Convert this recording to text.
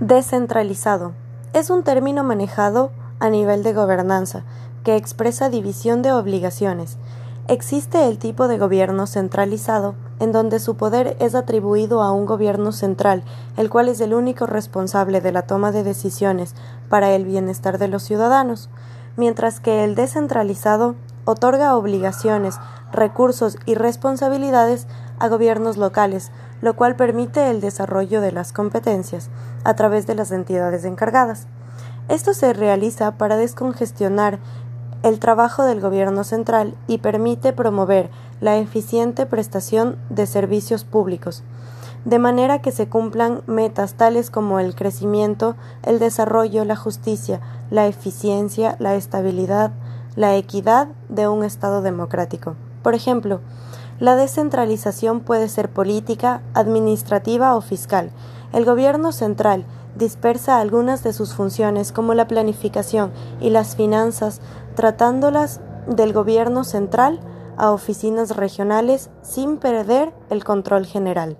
Descentralizado. Es un término manejado a nivel de gobernanza que expresa división de obligaciones. Existe el tipo de gobierno centralizado, en donde su poder es atribuido a un gobierno central, el cual es el único responsable de la toma de decisiones para el bienestar de los ciudadanos, mientras que el descentralizado otorga obligaciones, recursos y responsabilidades a gobiernos locales, lo cual permite el desarrollo de las competencias a través de las entidades encargadas. Esto se realiza para descongestionar el trabajo del gobierno central y permite promover la eficiente prestación de servicios públicos, de manera que se cumplan metas tales como el crecimiento, el desarrollo, la justicia, la eficiencia, la estabilidad, la equidad de un Estado democrático. Por ejemplo, la descentralización puede ser política, administrativa o fiscal. El gobierno central dispersa algunas de sus funciones como la planificación y las finanzas, tratándolas del gobierno central a oficinas regionales sin perder el control general.